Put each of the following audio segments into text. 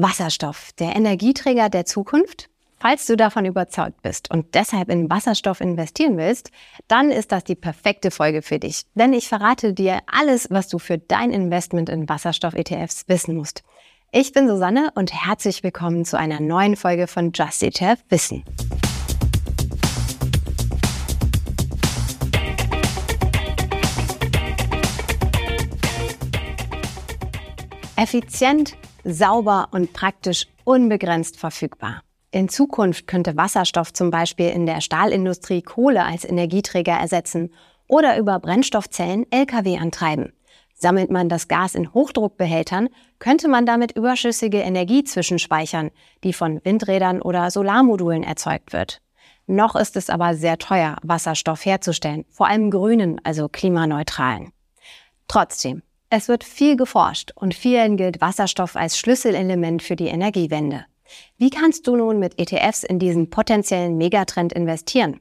Wasserstoff, der Energieträger der Zukunft? Falls du davon überzeugt bist und deshalb in Wasserstoff investieren willst, dann ist das die perfekte Folge für dich. Denn ich verrate dir alles, was du für dein Investment in Wasserstoff-ETFs wissen musst. Ich bin Susanne und herzlich willkommen zu einer neuen Folge von Just ETF Wissen. Effizient, sauber und praktisch unbegrenzt verfügbar. In Zukunft könnte Wasserstoff zum Beispiel in der Stahlindustrie Kohle als Energieträger ersetzen oder über Brennstoffzellen Lkw antreiben. Sammelt man das Gas in Hochdruckbehältern, könnte man damit überschüssige Energie zwischenspeichern, die von Windrädern oder Solarmodulen erzeugt wird. Noch ist es aber sehr teuer, Wasserstoff herzustellen, vor allem grünen, also klimaneutralen. Trotzdem, es wird viel geforscht und vielen gilt Wasserstoff als Schlüsselelement für die Energiewende. Wie kannst du nun mit ETFs in diesen potenziellen Megatrend investieren?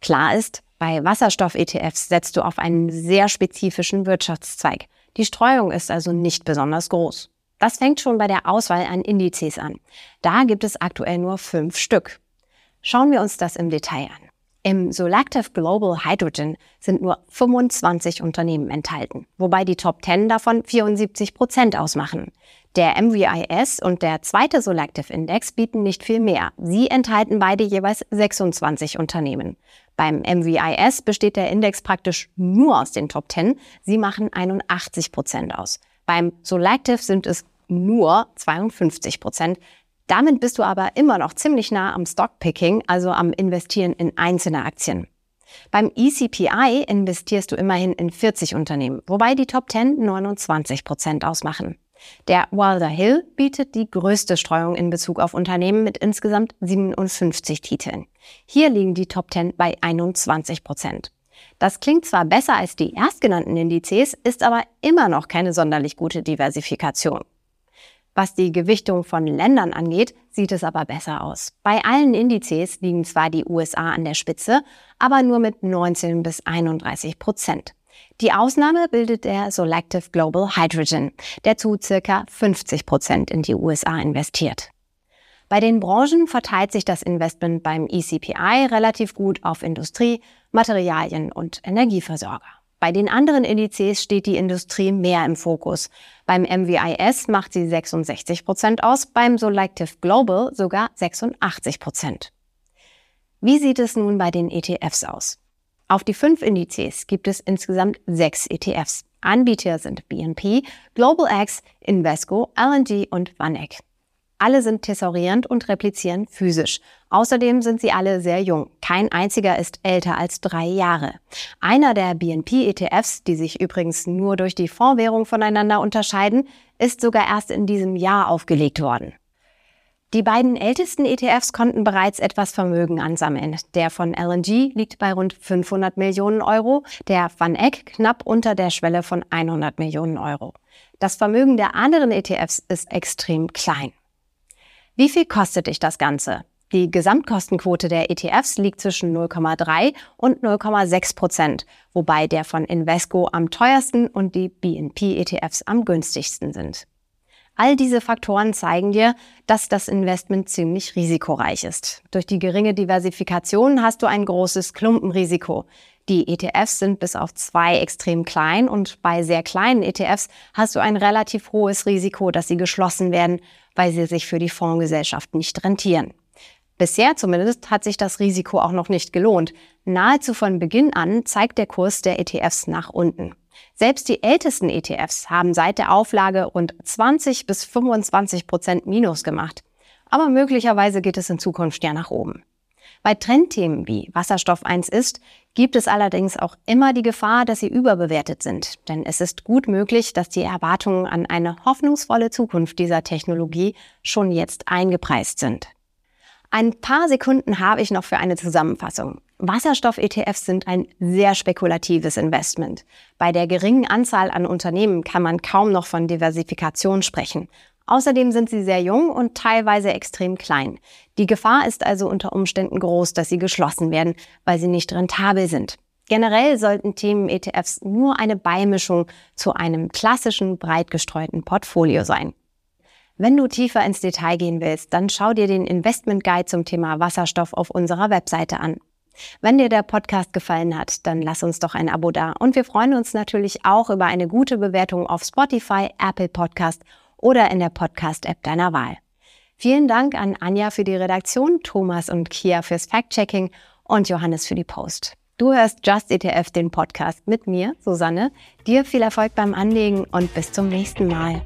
Klar ist, bei Wasserstoff-ETFs setzt du auf einen sehr spezifischen Wirtschaftszweig. Die Streuung ist also nicht besonders groß. Das fängt schon bei der Auswahl an Indizes an. Da gibt es aktuell nur fünf Stück. Schauen wir uns das im Detail an. Im Selective Global Hydrogen sind nur 25 Unternehmen enthalten, wobei die Top 10 davon 74 Prozent ausmachen. Der MVIS und der zweite Selective Index bieten nicht viel mehr. Sie enthalten beide jeweils 26 Unternehmen. Beim MVIS besteht der Index praktisch nur aus den Top 10. Sie machen 81 Prozent aus. Beim Selective sind es nur 52 Prozent. Damit bist du aber immer noch ziemlich nah am Stockpicking, also am Investieren in einzelne Aktien. Beim ECPI investierst du immerhin in 40 Unternehmen, wobei die Top 10 29 Prozent ausmachen. Der Wilder Hill bietet die größte Streuung in Bezug auf Unternehmen mit insgesamt 57 Titeln. Hier liegen die Top 10 bei 21 Prozent. Das klingt zwar besser als die erstgenannten Indizes, ist aber immer noch keine sonderlich gute Diversifikation. Was die Gewichtung von Ländern angeht, sieht es aber besser aus. Bei allen Indizes liegen zwar die USA an der Spitze, aber nur mit 19 bis 31 Prozent. Die Ausnahme bildet der Selective Global Hydrogen, der zu circa 50 Prozent in die USA investiert. Bei den Branchen verteilt sich das Investment beim ECPI relativ gut auf Industrie, Materialien und Energieversorger. Bei den anderen Indizes steht die Industrie mehr im Fokus. Beim MVIS macht sie 66 Prozent aus, beim Selective Global sogar 86 Prozent. Wie sieht es nun bei den ETFs aus? Auf die fünf Indizes gibt es insgesamt sechs ETFs. Anbieter sind BNP, Global X, Invesco, LNG und VanEck. Alle sind tesorierend und replizieren physisch. Außerdem sind sie alle sehr jung. Kein einziger ist älter als drei Jahre. Einer der BNP-ETFs, die sich übrigens nur durch die Fondswährung voneinander unterscheiden, ist sogar erst in diesem Jahr aufgelegt worden. Die beiden ältesten ETFs konnten bereits etwas Vermögen ansammeln. Der von LNG liegt bei rund 500 Millionen Euro, der Van Eck knapp unter der Schwelle von 100 Millionen Euro. Das Vermögen der anderen ETFs ist extrem klein. Wie viel kostet dich das Ganze? Die Gesamtkostenquote der ETFs liegt zwischen 0,3 und 0,6 Prozent, wobei der von Invesco am teuersten und die BNP-ETFs am günstigsten sind. All diese Faktoren zeigen dir, dass das Investment ziemlich risikoreich ist. Durch die geringe Diversifikation hast du ein großes Klumpenrisiko. Die ETFs sind bis auf zwei extrem klein und bei sehr kleinen ETFs hast du ein relativ hohes Risiko, dass sie geschlossen werden, weil sie sich für die Fondsgesellschaft nicht rentieren. Bisher zumindest hat sich das Risiko auch noch nicht gelohnt. Nahezu von Beginn an zeigt der Kurs der ETFs nach unten. Selbst die ältesten ETFs haben seit der Auflage rund 20 bis 25 Prozent Minus gemacht. Aber möglicherweise geht es in Zukunft ja nach oben. Bei Trendthemen wie Wasserstoff 1 ist, gibt es allerdings auch immer die Gefahr, dass sie überbewertet sind. Denn es ist gut möglich, dass die Erwartungen an eine hoffnungsvolle Zukunft dieser Technologie schon jetzt eingepreist sind. Ein paar Sekunden habe ich noch für eine Zusammenfassung. Wasserstoff-ETFs sind ein sehr spekulatives Investment. Bei der geringen Anzahl an Unternehmen kann man kaum noch von Diversifikation sprechen. Außerdem sind sie sehr jung und teilweise extrem klein. Die Gefahr ist also unter Umständen groß, dass sie geschlossen werden, weil sie nicht rentabel sind. Generell sollten Themen-ETFs nur eine Beimischung zu einem klassischen, breit gestreuten Portfolio sein. Wenn du tiefer ins Detail gehen willst, dann schau dir den Investment Guide zum Thema Wasserstoff auf unserer Webseite an. Wenn dir der Podcast gefallen hat, dann lass uns doch ein Abo da und wir freuen uns natürlich auch über eine gute Bewertung auf Spotify, Apple Podcast oder in der Podcast-App deiner Wahl. Vielen Dank an Anja für die Redaktion, Thomas und Kia fürs Fact-Checking und Johannes für die Post. Du hörst Just ETF, den Podcast mit mir, Susanne. Dir viel Erfolg beim Anlegen und bis zum nächsten Mal.